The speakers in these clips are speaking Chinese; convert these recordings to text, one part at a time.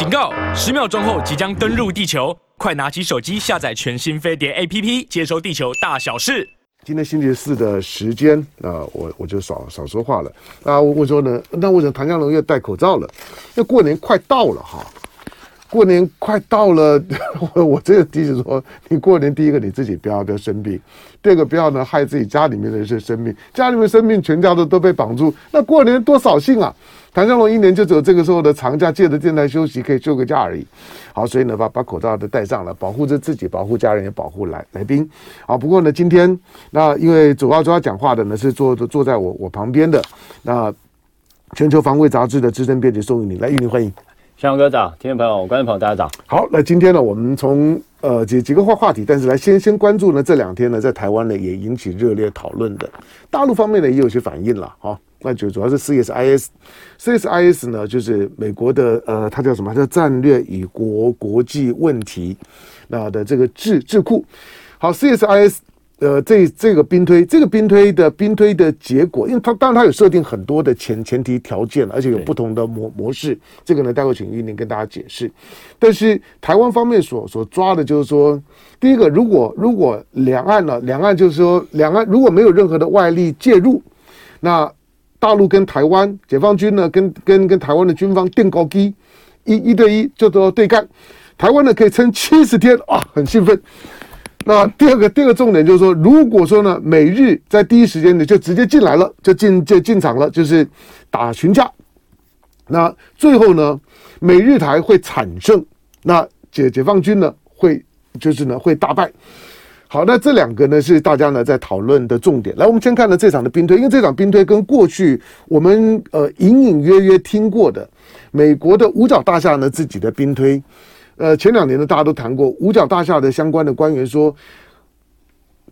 警告！十秒钟后即将登陆地球，快拿起手机下载全新飞碟 APP，接收地球大小事。今天星期四的时间，那我我就少少说话了。那我我说呢，那为什么唐家龙又戴口罩了？因为过年快到了哈。过年快到了，我我这个提醒说，你过年第一个你自己不要不要生病，第二个不要呢害自己家里面的人生命，家里面生病全家都都被绑住，那过年多扫兴啊！唐湘龙一年就只有这个时候的长假，借着电台休息可以休个假而已。好，所以呢把把口罩都戴上了，保护着自己，保护家人，也保护来来宾。好，不过呢今天那因为主要主要讲话的呢是坐坐在我我旁边的那全球防卫杂志的资深编辑宋玉宁，来玉林欢迎。湘龙哥早，听众朋友、观众朋友大家早。好，那今天呢，我们从呃几几个话话题，但是来先先关注呢，这两天呢，在台湾呢也引起热烈讨论的，大陆方面呢也有些反应了，哈，那就主要是 CSIS，CSIS 呢就是美国的呃，它叫什么？它叫战略与国国际问题那的这个智智库。好，CSIS。呃，这这个兵推，这个兵推的兵推的结果，因为它当然它有设定很多的前前提条件，而且有不同的模模式。这个呢，待会请玉宁跟大家解释。但是台湾方面所所抓的就是说，第一个，如果如果两岸呢，两岸就是说两岸如果没有任何的外力介入，那大陆跟台湾解放军呢，跟跟跟台湾的军方定高机，一一对一就都要对干，台湾呢可以撑七十天啊，很兴奋。那第二个第二个重点就是说，如果说呢，美日在第一时间呢就直接进来了，就进就进场了，就是打群架。那最后呢，美日台会惨胜，那解解放军呢会就是呢会大败。好，那这两个呢是大家呢在讨论的重点。来，我们先看了这场的兵推，因为这场兵推跟过去我们呃隐隐约约听过的美国的五角大厦呢自己的兵推。呃，前两年呢，大家都谈过五角大厦的相关的官员说，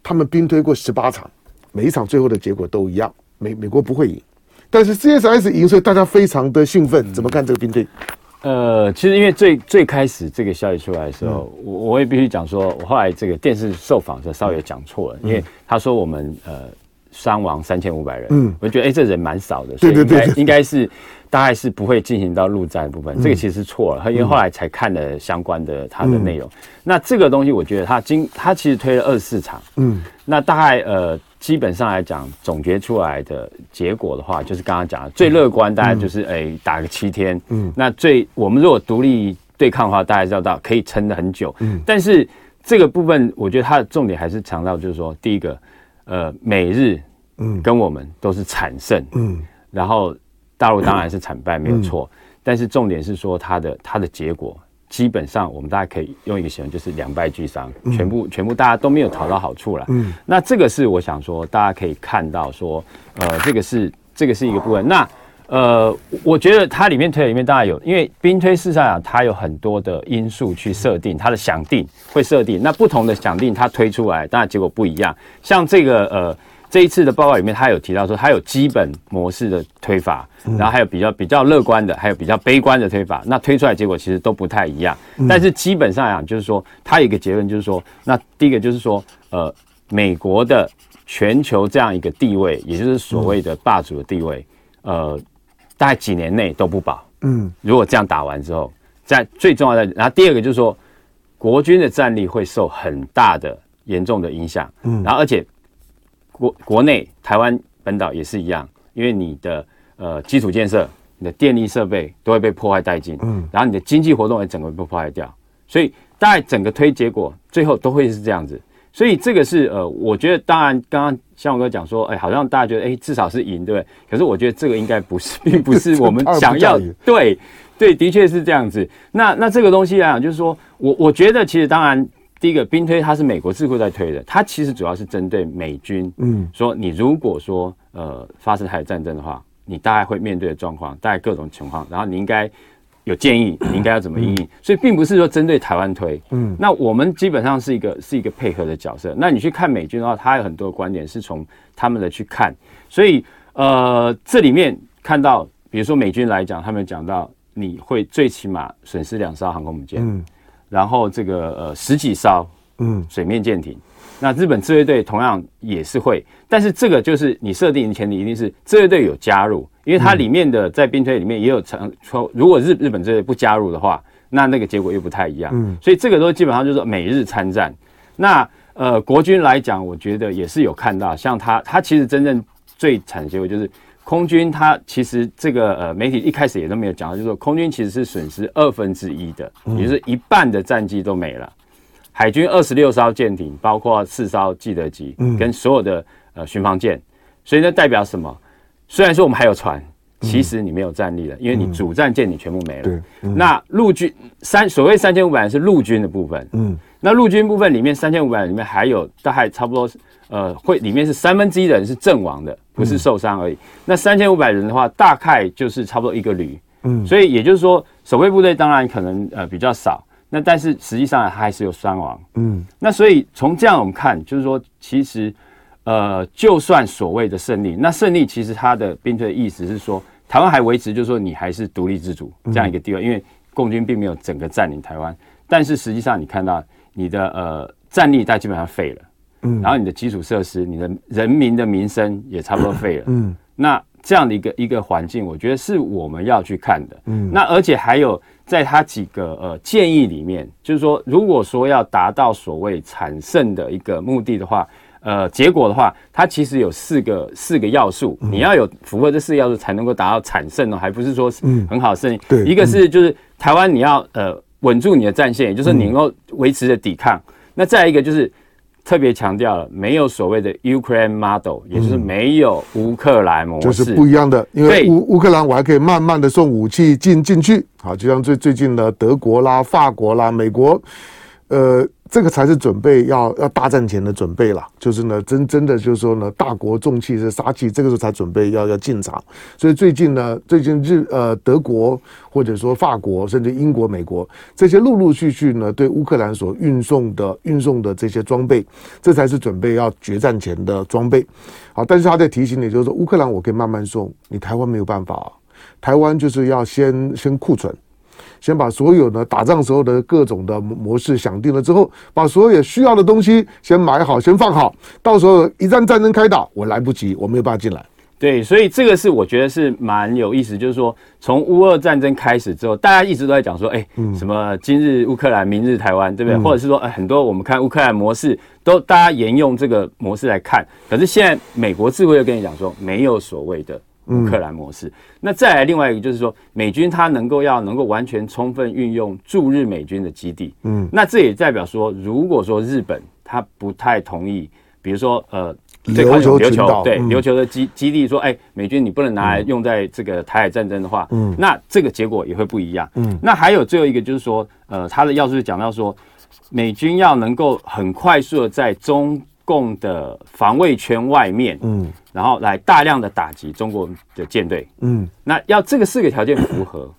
他们兵推过十八场，每一场最后的结果都一样，美美国不会赢，但是 CSIS 赢，所以大家非常的兴奋。怎么看这个兵推？呃，其实因为最最开始这个消息出来的时候，我、嗯、我也必须讲说，我后来这个电视受访的时候稍微讲错了，嗯、因为他说我们呃伤亡三千五百人，嗯，我觉得哎、欸，这人蛮少的，所以应该对对对对应该是。大概是不会进行到陆战的部分，这个其实错了，因为后来才看了相关的它的内容。那这个东西，我觉得它今它其实推了二十四场，嗯，那大概呃基本上来讲总结出来的结果的话，就是刚刚讲的最乐观，大概就是哎打个七天，嗯，那最我们如果独立对抗的话，大家知道到可以撑得很久，嗯，但是这个部分我觉得它的重点还是强调就是说，第一个呃美日嗯。跟我们都是惨胜，嗯，然后。大陆当然是惨败没有错，嗯、但是重点是说它的它的结果基本上我们大家可以用一个形容，就是两败俱伤，嗯、全部全部大家都没有讨到好处了。嗯，那这个是我想说大家可以看到说，呃，这个是这个是一个部分。那呃，我觉得它里面推里面当然有，因为兵推事实上它有很多的因素去设定它的想定会设定，那不同的想定它推出来当然结果不一样。像这个呃。这一次的报告里面，他有提到说，他有基本模式的推法，然后还有比较比较乐观的，还有比较悲观的推法。那推出来结果其实都不太一样。但是基本上来讲，就是说，他有一个结论，就是说，那第一个就是说，呃，美国的全球这样一个地位，也就是所谓的霸主的地位，呃，大概几年内都不保。嗯，如果这样打完之后，在最重要的，然后第二个就是说，国军的战力会受很大的严重的影响。嗯，然后而且。国国内台湾本岛也是一样，因为你的呃基础建设、你的电力设备都会被破坏殆尽，嗯，然后你的经济活动也整个被破坏掉，所以大概整个推结果最后都会是这样子。所以这个是呃，我觉得当然刚刚向我哥讲说，哎，好像大家觉得哎至少是赢，对不对？可是我觉得这个应该不是，并不是我们想要。对对，的确是这样子。那那这个东西来讲，就是说我我觉得其实当然。第一个兵推，它是美国智库在推的，它其实主要是针对美军，嗯，说你如果说呃发生海战争的话，你大概会面对的状况，大概各种情况，然后你应该有建议，你应该要怎么应应，所以并不是说针对台湾推，嗯，那我们基本上是一个是一个配合的角色。那你去看美军的话，他有很多观点是从他们的去看，所以呃这里面看到，比如说美军来讲，他们讲到你会最起码损失两艘航空母舰，嗯。然后这个呃十几艘嗯水面舰艇，嗯、那日本自卫队同样也是会，但是这个就是你设定的前提一定是自卫队有加入，因为它里面的在兵推里面也有常说，如果日日本自卫队不加入的话，那那个结果又不太一样。嗯，所以这个都基本上就是说美日参战。那呃，国军来讲，我觉得也是有看到，像他他其实真正最惨的结果就是空军，它其实这个呃媒体一开始也都没有讲到，就是说空军其实是损失二分之一的，也就是一半的战机都没了。海军二十六艘舰艇，包括四艘记得级，跟所有的呃巡防舰，所以那代表什么？虽然说我们还有船。其实你没有战力了，因为你主战舰你全部没了。对，那陆军三所谓三千五百是陆军的部分。嗯，那陆军部分里面三千五百里面还有大概差不多呃会里面是三分之一的人是阵亡的，不是受伤而已。那三千五百人的话，大概就是差不多一个旅。嗯，所以也就是说，守卫部队当然可能呃比较少，那但是实际上它还是有伤亡。嗯，那所以从这样我们看，就是说其实。呃，就算所谓的胜利，那胜利其实它的兵推的意思是说，台湾还维持，就是说你还是独立自主这样一个地位，因为共军并没有整个占领台湾，但是实际上你看到你的呃战力，它基本上废了，嗯，然后你的基础设施，你的人民的民生也差不多废了，嗯，那这样的一个一个环境，我觉得是我们要去看的，嗯，那而且还有在他几个呃建议里面，就是说，如果说要达到所谓产胜的一个目的的话。呃，结果的话，它其实有四个四个要素，嗯、你要有符合这四个要素才能够达到产胜哦，还不是说很好胜利。对、嗯，一个是就是台湾你要呃稳住你的战线，也就是你能够维持着抵抗。嗯、那再一个就是特别强调了，没有所谓的 Ukraine model，也就是没有乌克兰模式，就是不一样的。因为乌乌克兰我还可以慢慢的送武器进进去，好，就像最最近的德国啦、法国啦、美国，呃。这个才是准备要要大战前的准备了，就是呢，真真的就是说呢，大国重器是杀气，这个时候才准备要要进场。所以最近呢，最近日呃德国或者说法国，甚至英国、美国这些陆陆续续呢，对乌克兰所运送的运送的这些装备，这才是准备要决战前的装备。好，但是他在提醒你，就是说乌克兰我可以慢慢送，你台湾没有办法，台湾就是要先先库存。先把所有的打仗时候的各种的模式想定了之后，把所有需要的东西先买好，先放好，到时候一旦战争开打，我来不及，我没有办法进来。对，所以这个是我觉得是蛮有意思，就是说从乌俄战争开始之后，大家一直都在讲说，哎，什么今日乌克兰，明日台湾，对不对？或者是说，哎，很多我们看乌克兰模式都大家沿用这个模式来看，可是现在美国智慧又跟你讲说，没有所谓的。乌克兰模式，那再来另外一个就是说，美军他能够要能够完全充分运用驻日美军的基地，嗯，那这也代表说，如果说日本他不太同意，比如说呃，琉球琉球对琉球的基基地说，哎，美军你不能拿来用在这个台海战争的话，嗯，那这个结果也会不一样，嗯，那还有最后一个就是说，呃，他的要素是讲到说，美军要能够很快速的在中共的防卫圈外面，嗯，然后来大量的打击中国的舰队，嗯，那要这个四个条件符合，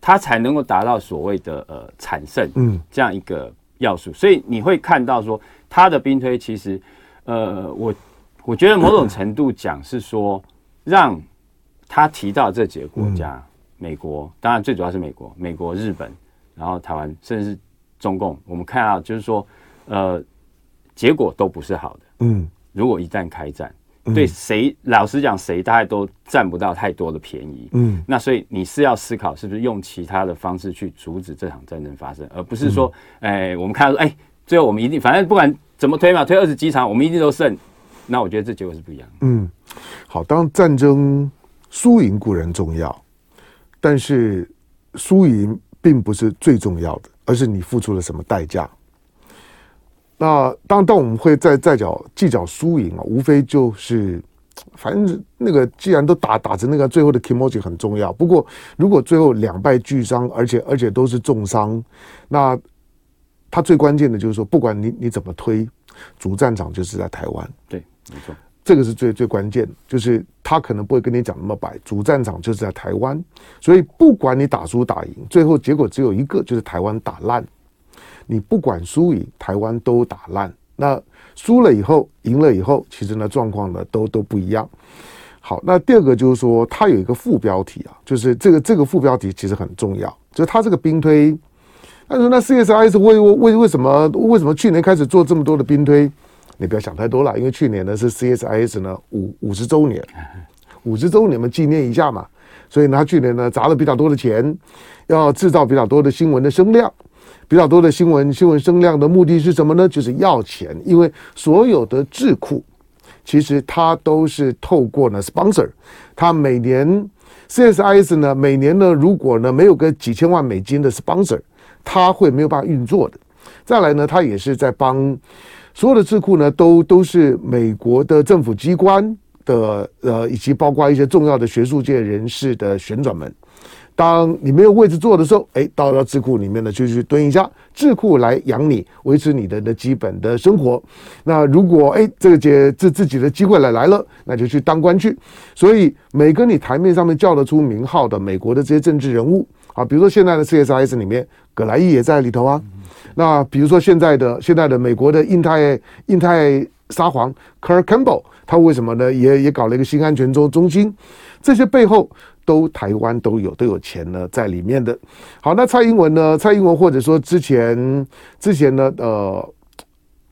它才能够达到所谓的呃产胜，嗯，这样一个要素。所以你会看到说，他的兵推其实，呃，我我觉得某种程度讲是说，让他提到这几个国家，嗯、美国，当然最主要是美国，美国、日本，然后台湾，甚至是中共，我们看到就是说，呃。结果都不是好的。嗯，如果一旦开战，嗯、对谁老实讲，谁大概都占不到太多的便宜。嗯，那所以你是要思考，是不是用其他的方式去阻止这场战争发生，而不是说，哎、我们看到说，哎、欸，最后我们一定，反正不管怎么推嘛，推二十几场，我们一定都胜。那我觉得这结果是不一样。嗯，好，当战争输赢固然重要，但是输赢并不是最重要的，而是你付出了什么代价。那当当我们会在在讲计较输赢啊，无非就是，反正那个既然都打打成那个最后的 kimochi 很重要。不过如果最后两败俱伤，而且而且都是重伤，那他最关键的就是说，不管你你怎么推，主战场就是在台湾。对，没错，这个是最最关键，就是他可能不会跟你讲那么白，主战场就是在台湾。所以不管你打输打赢，最后结果只有一个，就是台湾打烂。你不管输赢，台湾都打烂。那输了以后，赢了以后，其实呢状况呢都都不一样。好，那第二个就是说，它有一个副标题啊，就是这个这个副标题其实很重要，就是它这个兵推。他说那 CSIS 为为为什么为什么去年开始做这么多的兵推？你不要想太多了，因为去年呢是 CSIS 呢五五十周年，五十周年嘛纪念一下嘛。所以呢，他去年呢砸了比较多的钱，要制造比较多的新闻的声量，比较多的新闻新闻声量的目的是什么呢？就是要钱，因为所有的智库其实它都是透过呢 sponsor，它每年 CSIS 呢每年呢如果呢没有个几千万美金的 sponsor，它会没有办法运作的。再来呢，它也是在帮所有的智库呢都都是美国的政府机关。的呃，以及包括一些重要的学术界人士的旋转门，当你没有位置坐的时候，哎，到了智库里面呢，就去蹲一下，智库来养你，维持你的的基本的生活。那如果哎，这个节自自己的机会来来了，那就去当官去。所以每个你台面上面叫得出名号的美国的这些政治人物啊，比如说现在的 CSIS 里面，葛莱伊也在里头啊。那比如说现在的现在的美国的印太印太沙皇 Kurt Campbell。他为什么呢？也也搞了一个新安全中中心，这些背后都台湾都有都有钱呢在里面的。好，那蔡英文呢？蔡英文或者说之前之前呢？呃，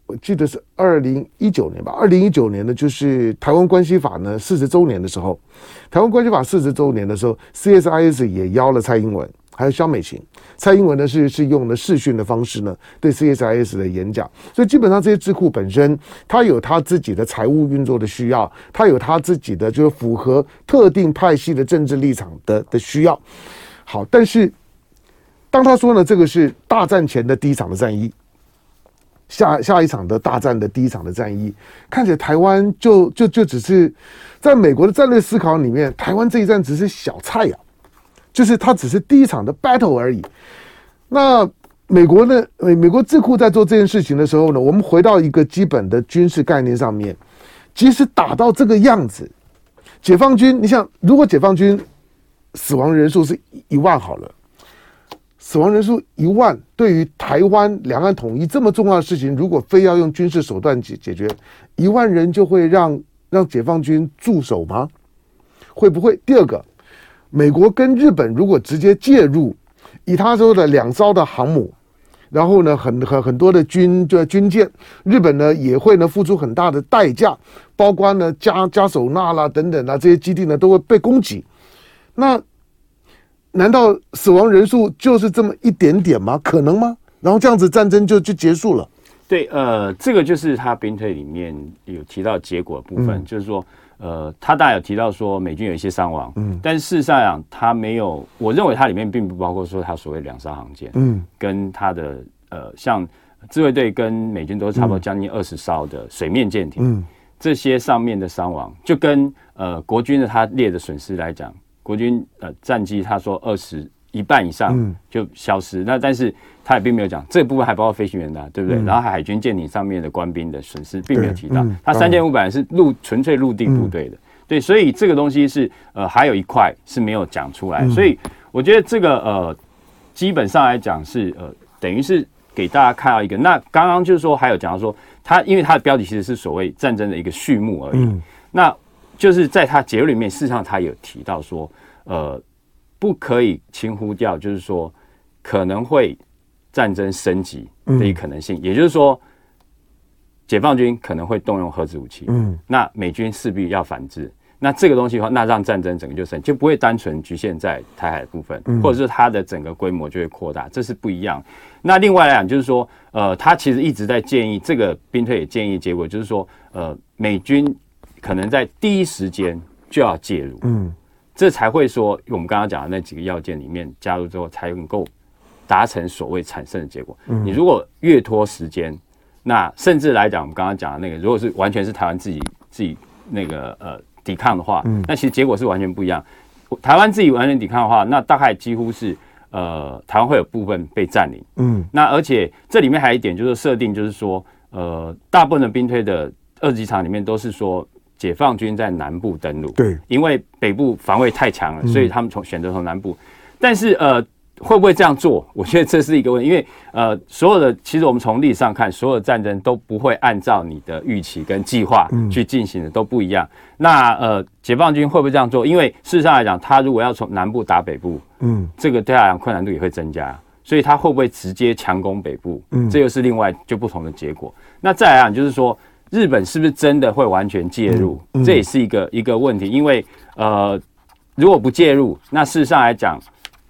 我记得是二零一九年吧。二零一九年呢，就是台湾关系法呢四十周年的时候，台湾关系法四十周年的时候，CSIS 也邀了蔡英文。还有肖美琴，蔡英文呢是是用了视讯的方式呢对 CSIS 的演讲，所以基本上这些智库本身，它有它自己的财务运作的需要，它有它自己的就是符合特定派系的政治立场的的需要。好，但是当他说呢，这个是大战前的第一场的战役，下下一场的大战的第一场的战役，看起来台湾就就就只是在美国的战略思考里面，台湾这一战只是小菜呀、就是它只是第一场的 battle 而已。那美国呢？美美国智库在做这件事情的时候呢，我们回到一个基本的军事概念上面。即使打到这个样子，解放军，你想，如果解放军死亡人数是一万好了，死亡人数一万，对于台湾两岸统一这么重要的事情，如果非要用军事手段解解决，一万人就会让让解放军驻守吗？会不会？第二个。美国跟日本如果直接介入，以他说的两艘的航母，然后呢，很很很多的军就军舰，日本呢也会呢付出很大的代价，包括呢加加手纳啦等等啊，这些基地呢都会被攻击。那难道死亡人数就是这么一点点吗？可能吗？然后这样子战争就就结束了？对，呃，这个就是他兵推里面有提到结果的部分，嗯、就是说。呃，他大概有提到说美军有一些伤亡，嗯，但是事实上讲，他没有，我认为它里面并不包括说他所谓两艘航舰，嗯，跟他的呃，像自卫队跟美军都差不多将近二十艘的水面舰艇，嗯，这些上面的伤亡，就跟呃国军的他列的损失来讲，国军呃战机他说二十。一半以上就消失，嗯、那但是他也并没有讲这部分还包括飞行员的、啊，对不对？嗯、然后海军舰艇上面的官兵的损失并没有提到，嗯、他三千五百人是陆纯粹陆地部队的，嗯、对，所以这个东西是呃还有一块是没有讲出来，嗯、所以我觉得这个呃基本上来讲是呃等于是给大家看到一个，那刚刚就是说还有讲到说他因为他的标题其实是所谓战争的一个序幕而已，嗯、那就是在他结论里面事实上他有提到说呃。不可以轻忽掉，就是说可能会战争升级的一个可能性，嗯、也就是说，解放军可能会动用核子武器，嗯，那美军势必要反制，那这个东西的话，那让战争整个就升，就不会单纯局限在台海的部分，嗯、或者是它的整个规模就会扩大，这是不一样。那另外来讲，就是说，呃，他其实一直在建议，这个兵推也建议结果，就是说，呃，美军可能在第一时间就要介入，嗯。这才会说，我们刚刚讲的那几个要件里面加入之后，才能够达成所谓产生的结果。嗯、你如果越拖时间，那甚至来讲，我们刚刚讲的那个，如果是完全是台湾自己自己那个呃抵抗的话，嗯、那其实结果是完全不一样。台湾自己完全抵抗的话，那大概几乎是呃台湾会有部分被占领。嗯，那而且这里面还有一点就是设定，就是说呃大部分的兵推的二级场里面都是说。解放军在南部登陆，对，因为北部防卫太强了，所以他们从选择从南部。但是呃，会不会这样做？我觉得这是一个问题，因为呃，所有的其实我们从历史上看，所有的战争都不会按照你的预期跟计划去进行的，都不一样。那呃，解放军会不会这样做？因为事实上来讲，他如果要从南部打北部，嗯，这个对他来讲困难度也会增加，所以他会不会直接强攻北部？嗯，这又是另外就不同的结果。那再来讲就是说。日本是不是真的会完全介入？嗯嗯、这也是一个一个问题，因为呃，如果不介入，那事实上来讲，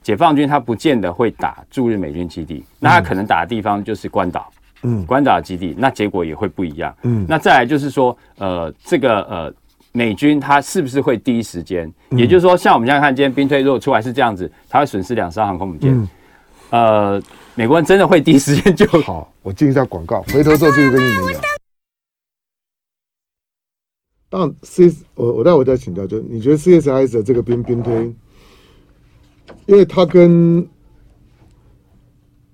解放军他不见得会打驻日美军基地，那他可能打的地方就是关岛，嗯，关岛基地，那结果也会不一样，嗯，那再来就是说，呃，这个呃，美军他是不是会第一时间，也就是说，像我们现在看今天兵推如果出来是这样子，他会损失两艘航空母舰，呃，美国人真的会第一时间就 好，我进一下广告，回头之后继续跟你们讲。当然，C 我我待会再请教，就你觉得 CSIS 的这个兵兵推，因为他跟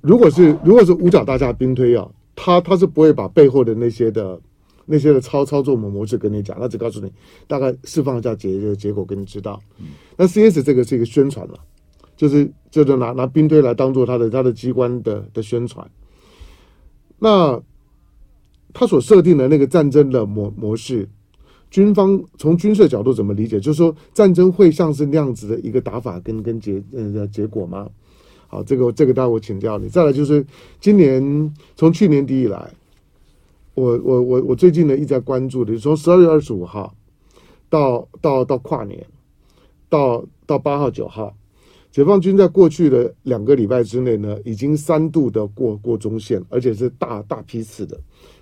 如果是如果是五角大厦兵推啊，他他是不会把背后的那些的那些的操操作模模式跟你讲，他只告诉你大概释放一下结结果，给你知道。那 CS 这个是一个宣传了，就是就是拿拿兵推来当做他的他的机关的的宣传。那他所设定的那个战争的模模式。军方从军事角度怎么理解？就是说战争会像是那样子的一个打法跟跟结呃结果吗？好，这个这个待会我请教你。再来就是今年从去年底以来，我我我我最近呢一直在关注的，从十二月二十五号到到到跨年，到到八号九号，解放军在过去的两个礼拜之内呢，已经三度的过过中线，而且是大大批次的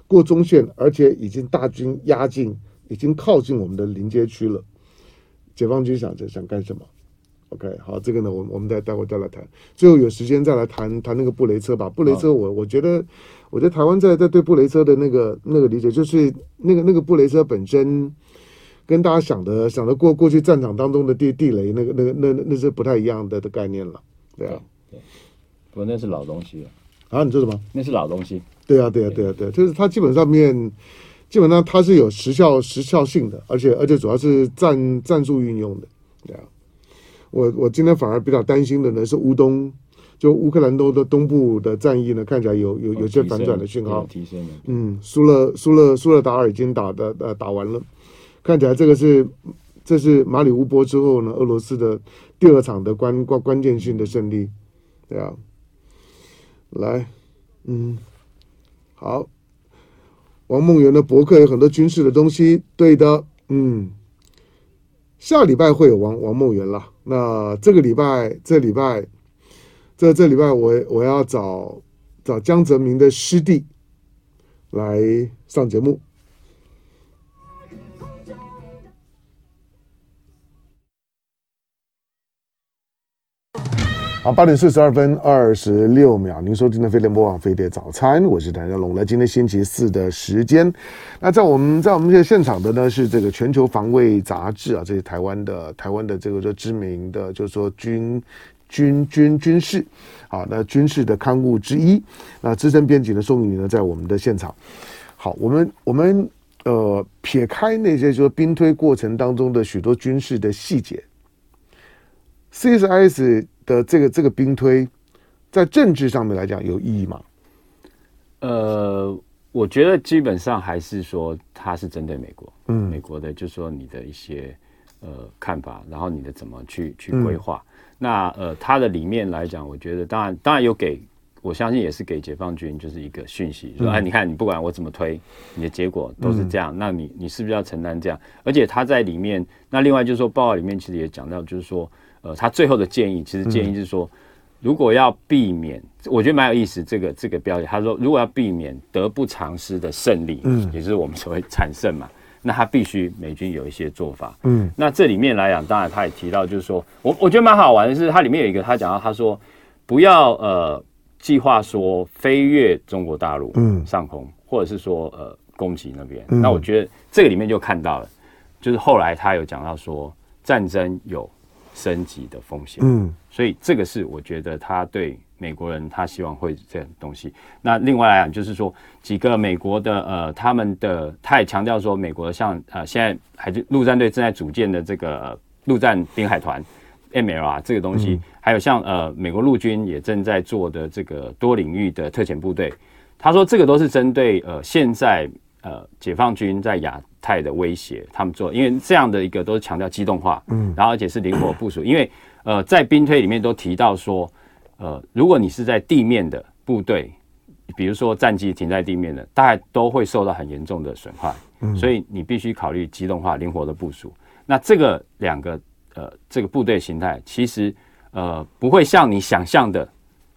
过中线，而且已经大军压境。已经靠近我们的临街区了，解放军想着想干什么？OK，好，这个呢，我我们待待会再来谈。最后有时间再来谈谈那个布雷车吧。布雷车我，我我觉得，我觉得台湾在在对布雷车的那个那个理解，就是那个那个布雷车本身跟大家想的想的过过去战场当中的地地雷，那个那个那那是不太一样的的概念了。对啊，对，不，那是老东西了。啊，你说什么？那是老东西。对啊，对啊，对啊，对啊，就是它基本上面。基本上它是有时效时效性的，而且而且主要是战战术运用的，对啊。我我今天反而比较担心的呢是乌东，就乌克兰东的东部的战役呢，看起来有有有些反转的讯号。提升了。嗯，苏勒苏勒苏勒达尔已经打的呃打完了，看起来这个是这是马里乌波之后呢，俄罗斯的第二场的关关关键性的胜利，对啊。来，嗯，好。王梦圆的博客有很多军事的东西，对的，嗯，下礼拜会有王王梦圆了。那这个礼拜，这礼拜，这这礼拜我我要找找江泽民的师弟来上节目。好，八点四十二分二十六秒，您收听的飞碟播网飞碟早餐，我是谭家龙。来，今天星期四的时间，那在我们在我们这个现场的呢是这个全球防卫杂志啊，这是台湾的台湾的这个说知名的，就是说军军军军事啊，那军事的刊物之一。那资深编辑的宋宇呢在我们的现场。好，我们我们呃撇开那些说兵推过程当中的许多军事的细节，CSIS。的这个这个兵推，在政治上面来讲有意义吗？呃，我觉得基本上还是说它是针对美国，嗯，美国的，就是说你的一些呃看法，然后你的怎么去去规划。嗯、那呃，它的里面来讲，我觉得当然当然有给，我相信也是给解放军就是一个讯息，说哎，你看你不管我怎么推，你的结果都是这样，嗯、那你你是不是要承担这样？而且他在里面，那另外就是说报告里面其实也讲到，就是说。呃，他最后的建议，其实建议是说，如果要避免，我觉得蛮有意思。这个这个标题，他说，如果要避免得不偿失的胜利，嗯，也就是我们所谓惨胜嘛，那他必须美军有一些做法，嗯，那这里面来讲，当然他也提到，就是说我我觉得蛮好玩的是，它里面有一个他讲到，他说不要呃计划说飞越中国大陆嗯上空，或者是说呃攻击那边。那我觉得这个里面就看到了，就是后来他有讲到说战争有。升级的风险，嗯，所以这个是我觉得他对美国人，他希望会这样东西。那另外来讲，就是说几个美国的呃，他们的他也强调说，美国像呃现在海军陆战队正在组建的这个陆战滨海团 MLR 这个东西，嗯、还有像呃美国陆军也正在做的这个多领域的特遣部队，他说这个都是针对呃现在呃解放军在亚。太的威胁，他们做，因为这样的一个都是强调机动化，嗯，然后而且是灵活部署，因为呃，在兵推里面都提到说，呃，如果你是在地面的部队，比如说战机停在地面的，大概都会受到很严重的损坏，嗯，所以你必须考虑机动化、灵活的部署。那这个两个呃这个部队形态，其实呃不会像你想象的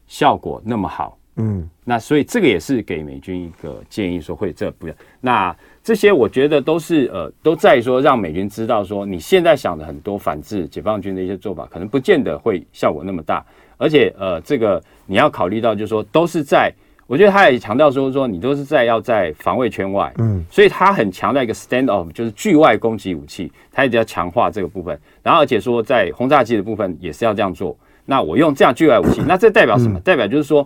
效果那么好。嗯，那所以这个也是给美军一个建议，说会这不要。那这些我觉得都是呃都在说让美军知道说，你现在想的很多反制解放军的一些做法，可能不见得会效果那么大。而且呃这个你要考虑到，就是说都是在，我觉得他也强调说说你都是在要在防卫圈外，嗯，所以他很强调一个 stand off，就是距外攻击武器，他一直要强化这个部分。然后而且说在轰炸机的部分也是要这样做。那我用这样距外武器，那这代表什么？代表就是说。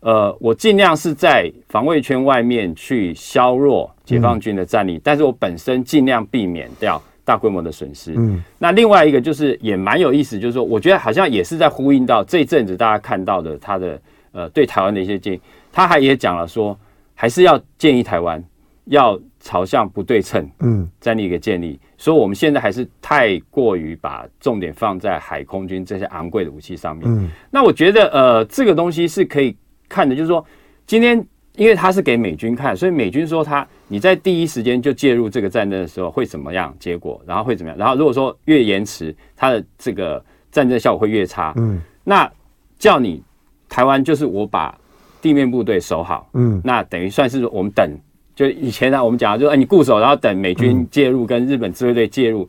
呃，我尽量是在防卫圈外面去削弱解放军的战力，嗯、但是我本身尽量避免掉大规模的损失。嗯，那另外一个就是也蛮有意思，就是说，我觉得好像也是在呼应到这一阵子大家看到的他的呃对台湾的一些建议，他还也讲了说，还是要建议台湾要朝向不对称嗯战力一个建立，所以我们现在还是太过于把重点放在海空军这些昂贵的武器上面。嗯，那我觉得呃这个东西是可以。看的就是说，今天因为他是给美军看，所以美军说他你在第一时间就介入这个战争的时候会怎么样？结果然后会怎么样？然后如果说越延迟，他的这个战争效果会越差。嗯，那叫你台湾就是我把地面部队守好。嗯，那等于算是我们等，就以前呢我们讲的就是哎你固守，然后等美军介入跟日本自卫队介入。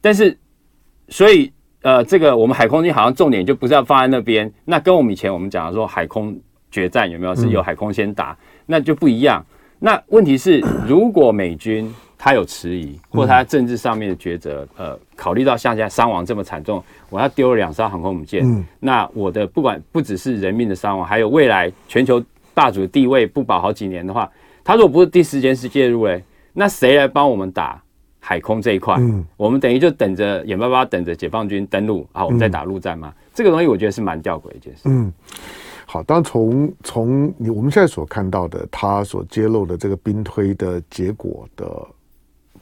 但是所以。呃，这个我们海空军好像重点就不是要放在那边，那跟我们以前我们讲的说海空决战有没有是由海空先打，那就不一样。那问题是，如果美军他有迟疑，或他政治上面的抉择，呃，考虑到像现在伤亡这么惨重，我要丢了两艘航空母舰，那我的不管不只是人命的伤亡，还有未来全球霸主地位不保好几年的话，他如果不是第一时间是介入诶，那谁来帮我们打？海空这一块，嗯，我们等于就等着眼巴巴等着解放军登陆，好我们再打陆战嘛。嗯、这个东西我觉得是蛮吊诡一件事。嗯，好，当从从你我们现在所看到的，他所揭露的这个兵推的结果的。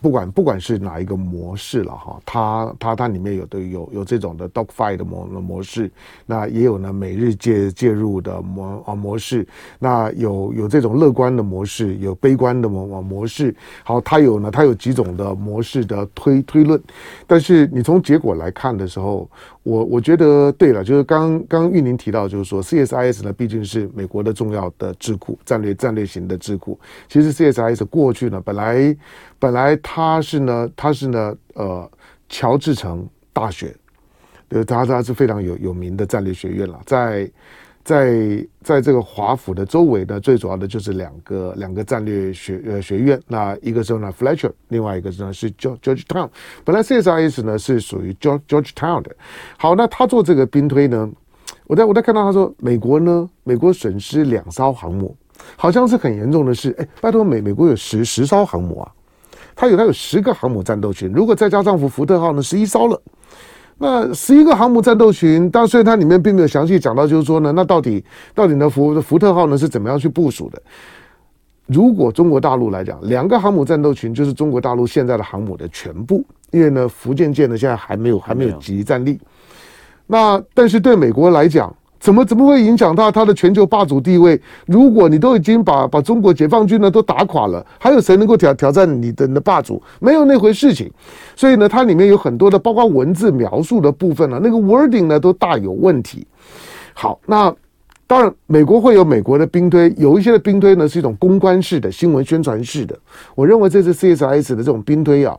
不管不管是哪一个模式了哈，它它它里面有的有有这种的 dogfight 的模模式，那也有呢每日介介入的模啊模式，那有有这种乐观的模式，有悲观的模模式。好，它有呢，它有几种的模式的推推论，但是你从结果来看的时候。我我觉得对了，就是刚刚玉宁提到，就是说 CSIS 呢，毕竟是美国的重要的智库，战略战略型的智库。其实 CSIS 过去呢，本来本来它是呢，它是呢，呃，乔治城大学，呃，它它是非常有有名的战略学院了，在。在在这个华府的周围呢，最主要的就是两个两个战略学呃学院，那一个是呢 Fletcher，另外一个是呢是 Georgetown。本来 CSIS 呢是属于 George Georgetown 的。好，那他做这个兵推呢，我在我在看到他说美国呢，美国损失两艘航母，好像是很严重的事。哎，拜托美美国有十十艘航母啊，他有他有十个航母战斗群，如果再加上福福特号呢，十一艘了。那十一个航母战斗群，但虽然它里面并没有详细讲到，就是说呢，那到底到底呢福福特号呢是怎么样去部署的？如果中国大陆来讲，两个航母战斗群就是中国大陆现在的航母的全部，因为呢福建舰呢现在还没有还没有集战力。那但是对美国来讲，怎么怎么会影响到它的全球霸主地位？如果你都已经把把中国解放军呢都打垮了，还有谁能够挑挑战你的你的霸主？没有那回事情。所以呢，它里面有很多的，包括文字描述的部分呢，那个 wording 呢都大有问题。好，那当然美国会有美国的兵推，有一些的兵推呢是一种公关式的新闻宣传式的。我认为这次 CSIS 的这种兵推啊，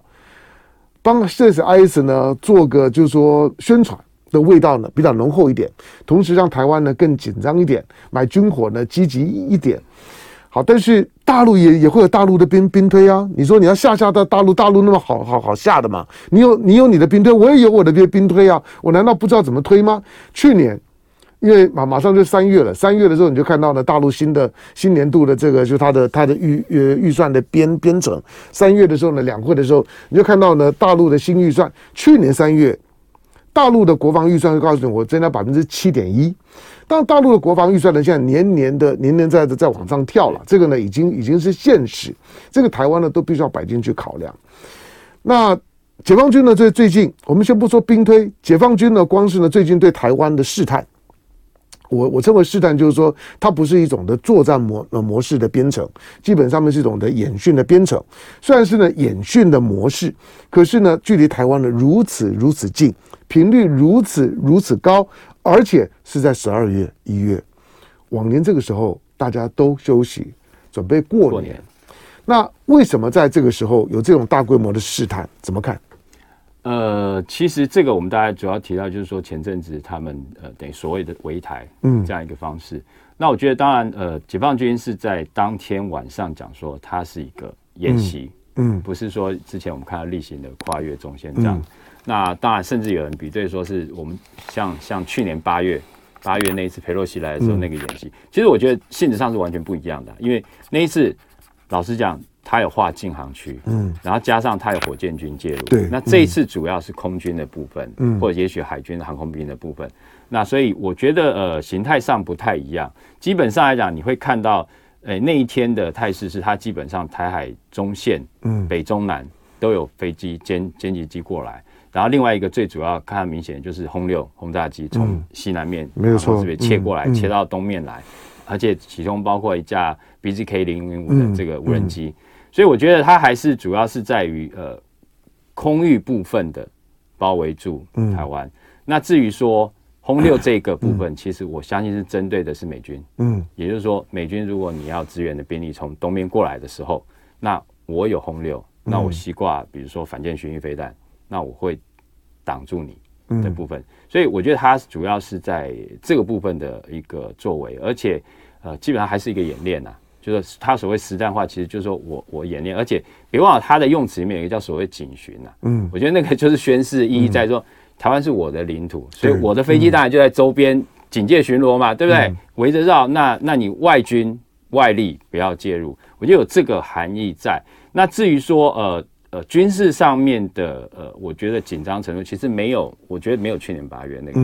帮 CSIS 呢做个就是说宣传。的味道呢比较浓厚一点，同时让台湾呢更紧张一点，买军火呢积极一点。好，但是大陆也也会有大陆的兵兵推啊。你说你要下下到大陆，大陆那么好好好下的嘛？你有你有你的兵推，我也有我的兵兵推啊。我难道不知道怎么推吗？去年因为马马上就三月了，三月的时候你就看到了大陆新的新年度的这个就它的它的预呃预算的编编整。三月的时候呢，两会的时候你就看到呢大陆的新预算，去年三月。大陆的国防预算会告诉你，我增加百分之七点一。但大陆的国防预算呢，现在年年的年年在在往上跳了，这个呢已经已经是现实。这个台湾呢都必须要摆进去考量。那解放军呢，最最近我们先不说兵推，解放军呢光是呢最近对台湾的试探，我我称为试探，就是说它不是一种的作战模呃模式的编程，基本上面是一种的演训的编程。虽然是呢演训的模式，可是呢距离台湾呢如此如此近，频率如此如此高，而且是在十二月一月，往年这个时候大家都休息，准备过年。过年。那为什么在这个时候有这种大规模的试探？怎么看？呃，其实这个我们大家主要提到就是说，前阵子他们呃等于所谓的围台，嗯，这样一个方式。嗯、那我觉得当然呃，解放军是在当天晚上讲说它是一个演习，嗯，嗯不是说之前我们看到例行的跨越中线这样。嗯、那当然，甚至有人比对说是我们像像去年八月八月那一次佩洛西来的时候那个演习，嗯、其实我觉得性质上是完全不一样的，因为那一次。老实讲，他有划禁航区，嗯，然后加上它有火箭军介入，对，那这一次主要是空军的部分，嗯，或者也许海军航空兵的部分，那所以我觉得呃形态上不太一样。基本上来讲，你会看到，诶那一天的态势是它基本上台海中线，嗯，北中南都有飞机歼歼击机过来，然后另外一个最主要看明显就是轰六轰炸机从西南面没有错，这边切过来，切到东面来。而且其中包括一架 BZK 零零五的这个无人机，所以我觉得它还是主要是在于呃空域部分的包围住台湾。嗯、那至于说轰六这个部分，嗯、其实我相信是针对的是美军。嗯，也就是说，美军如果你要支援的兵力从东边过来的时候，那我有轰六，那我西挂比如说反舰巡弋飞弹，那我会挡住你。的部分，所以我觉得它主要是在这个部分的一个作为，而且呃，基本上还是一个演练呐、啊。就是他所谓实战化，其实就是说我我演练，而且别忘了他的用词里面有一个叫所谓警巡呐。嗯，我觉得那个就是宣示意义在说，台湾是我的领土，所以我的飞机当然就在周边警戒巡逻嘛，对不对？围着绕，那那你外军外力不要介入，我觉得有这个含义在。那至于说呃。呃，军事上面的呃，我觉得紧张程度其实没有，我觉得没有去年八月那个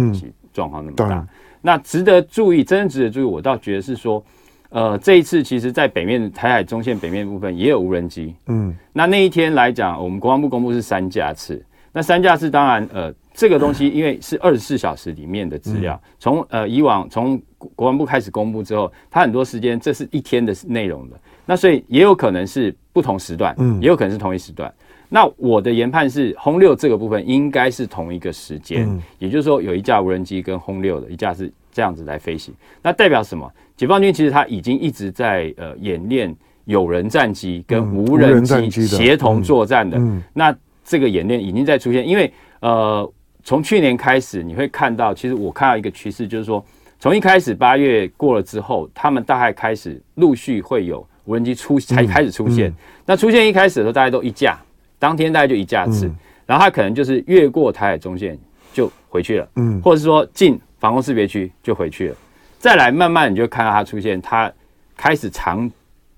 状况那么大。嗯、那值得注意，真正值得注意，我倒觉得是说，呃，这一次其实在北面台海中线北面部分也有无人机。嗯，那那一天来讲，我们国防部公布是三架次。那三架次当然，呃，这个东西 因为是二十四小时里面的资料，从、嗯、呃以往从国防部开始公布之后，它很多时间这是一天的内容的。那所以也有可能是不同时段，嗯，也有可能是同一时段。那我的研判是，轰六这个部分应该是同一个时间，嗯、也就是说有一架无人机跟轰六的一架是这样子来飞行。那代表什么？解放军其实他已经一直在呃演练有人战机跟无人机协同作战的。嗯嗯、那这个演练已经在出现，因为呃从去年开始你会看到，其实我看到一个趋势，就是说从一开始八月过了之后，他们大概开始陆续会有。无人机出才开始出现，那出现一开始的时候，大概都一架，当天大概就一架次，嗯、然后他可能就是越过台海中线就回去了，嗯，或者是说进防空识别区就回去了，再来慢慢你就看到它出现，它开始长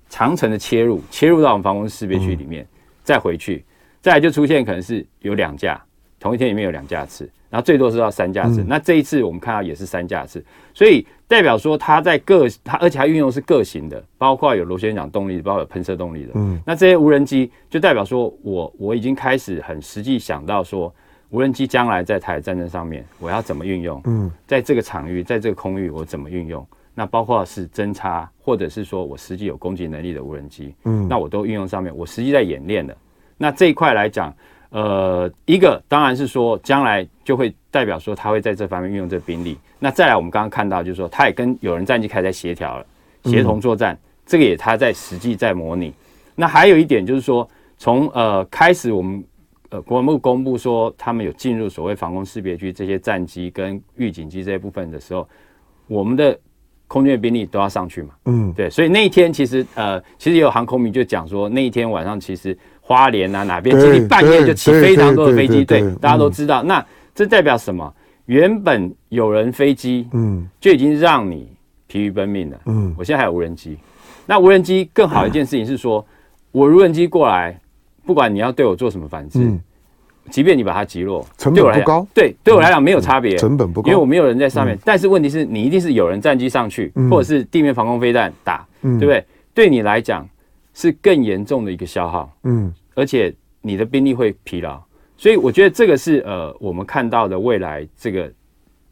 长程的切入，切入到我们防空识别区里面，嗯、再回去，再来就出现可能是有两架，同一天里面有两架次。然后最多是到三架次，嗯、那这一次我们看到也是三架次，所以代表说它在各它，而且它运用是各型的，包括有螺旋桨动力，包括有喷射动力的。嗯，那这些无人机就代表说我我已经开始很实际想到说，无人机将来在台海战争上面我要怎么运用？嗯，在这个场域，在这个空域我怎么运用？那包括是侦察，或者是说我实际有攻击能力的无人机，嗯，那我都运用上面，我实际在演练的。那这一块来讲。呃，一个当然是说，将来就会代表说，他会在这方面运用这个兵力。那再来，我们刚刚看到，就是说，他也跟有人战机开始在协调了，协同作战，嗯、这个也他在实际在模拟。那还有一点就是说，从呃开始，我们呃国防部公布说，他们有进入所谓防空识别区这些战机跟预警机这些部分的时候，我们的空军的兵力都要上去嘛。嗯，对，所以那一天其实呃，其实也有航空迷就讲说，那一天晚上其实。花莲啊，哪边其实半夜就起非常多的飞机，对，大家都知道。那这代表什么？原本有人飞机，嗯，就已经让你疲于奔命了，嗯。我现在还有无人机，那无人机更好一件事情是说，我无人机过来，不管你要对我做什么反制，即便你把它击落，成本不高，对，对我来讲没有差别，成本不高，因为我没有人在上面。但是问题是你一定是有人战机上去，或者是地面防空飞弹打，对不对？对你来讲。是更严重的一个消耗，嗯，而且你的兵力会疲劳，所以我觉得这个是呃，我们看到的未来这个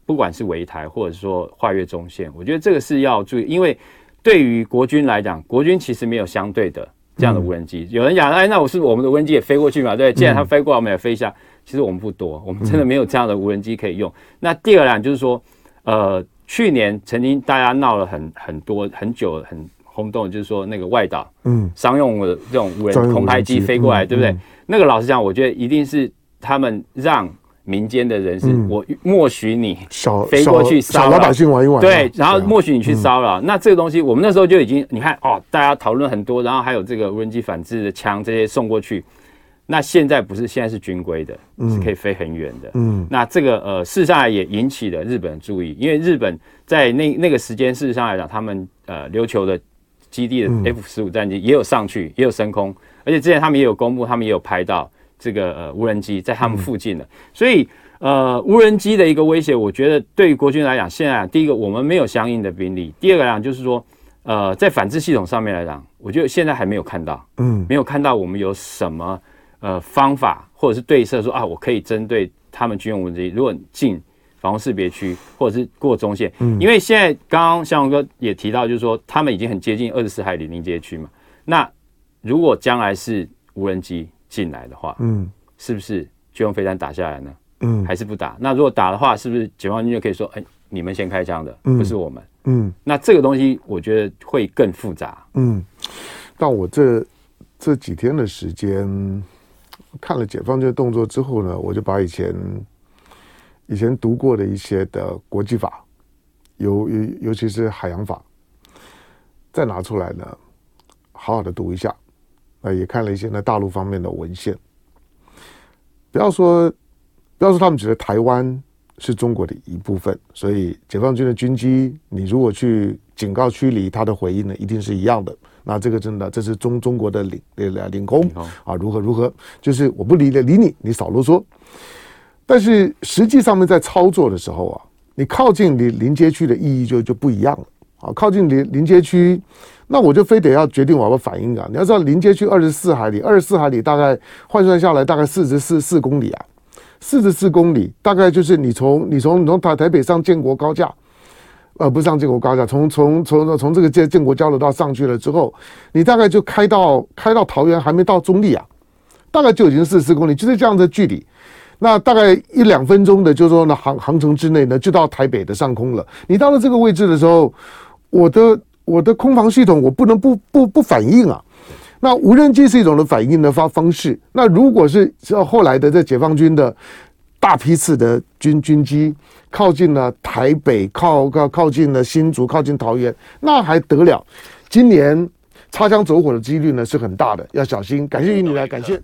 不管是围台或者说跨越中线，我觉得这个是要注意，因为对于国军来讲，国军其实没有相对的这样的无人机。嗯、有人讲，哎，那我是我们的无人机也飞过去嘛？对，既然它飞过来，我们也飞一下。其实我们不多，我们真的没有这样的无人机可以用。嗯、那第二点就是说，呃，去年曾经大家闹了很很多很久很轰动，就是说那个外岛，嗯，商用的这种无人空拍机飞过来，对不对？那个老实讲，我觉得一定是他们让。民间的人士，嗯、我默许你飞过去骚扰老百姓玩一玩，对，然后默许你去骚扰。嗯、那这个东西，我们那时候就已经，你看哦，大家讨论很多，然后还有这个无人机反制的枪这些送过去。那现在不是，现在是军规的，嗯、是可以飞很远的。嗯，那这个呃，事实上也引起了日本的注意，因为日本在那那个时间，事实上来讲，他们呃琉球的基地的 F 十五战机也有上去，也有升空，而且之前他们也有公布，他们也有拍到。这个呃无人机在他们附近的，所以呃无人机的一个威胁，我觉得对于国军来讲，现在第一个我们没有相应的兵力，第二个来讲就是说，呃在反制系统上面来讲，我觉得现在还没有看到，嗯，没有看到我们有什么呃方法或者是对策说啊，我可以针对他们军用无人机，如果进防空识别区或者是过中线，嗯，因为现在刚刚向荣哥也提到，就是说他们已经很接近二十四海里临界区嘛，那如果将来是无人机。进来的话，嗯，是不是就用飞弹打下来呢？嗯，还是不打？那如果打的话，是不是解放军就可以说，哎，你们先开枪的，不是我们？嗯，那这个东西我觉得会更复杂。嗯，但我这这几天的时间看了解放军的动作之后呢，我就把以前以前读过的一些的国际法，尤尤尤其是海洋法，再拿出来呢，好好的读一下。呃，也看了一些呢大陆方面的文献。不要说，不要说他们觉得台湾是中国的一部分，所以解放军的军机，你如果去警告驱离，他的回应呢，一定是一样的。那这个真的，这是中中国的领领领空啊，如何如何，就是我不理的理你，你少啰嗦。但是实际上面在操作的时候啊，你靠近临临街区的意义就就不一样了啊，靠近临临街区。那我就非得要决定我要反应啊！你要知道，临街区二十四海里，二十四海里大概换算下来大概四十四四公里啊，四十四公里大概就是你从你从你从台台北上建国高架，呃，不上建国高架，从从从从这个建建国交流道上去了之后，你大概就开到开到桃园还没到中立啊，大概就已经四十四公里，就是这样的距离。那大概一两分钟的，就是说呢航航程之内呢，就到台北的上空了。你到了这个位置的时候，我的。我的空防系统，我不能不不不反应啊。那无人机是一种的反应的方方式。那如果是后来的这解放军的大批次的军军机靠近了台北，靠靠靠近了新竹，靠近桃园，那还得了？今年擦枪走火的几率呢是很大的，要小心。感谢于你来，感谢。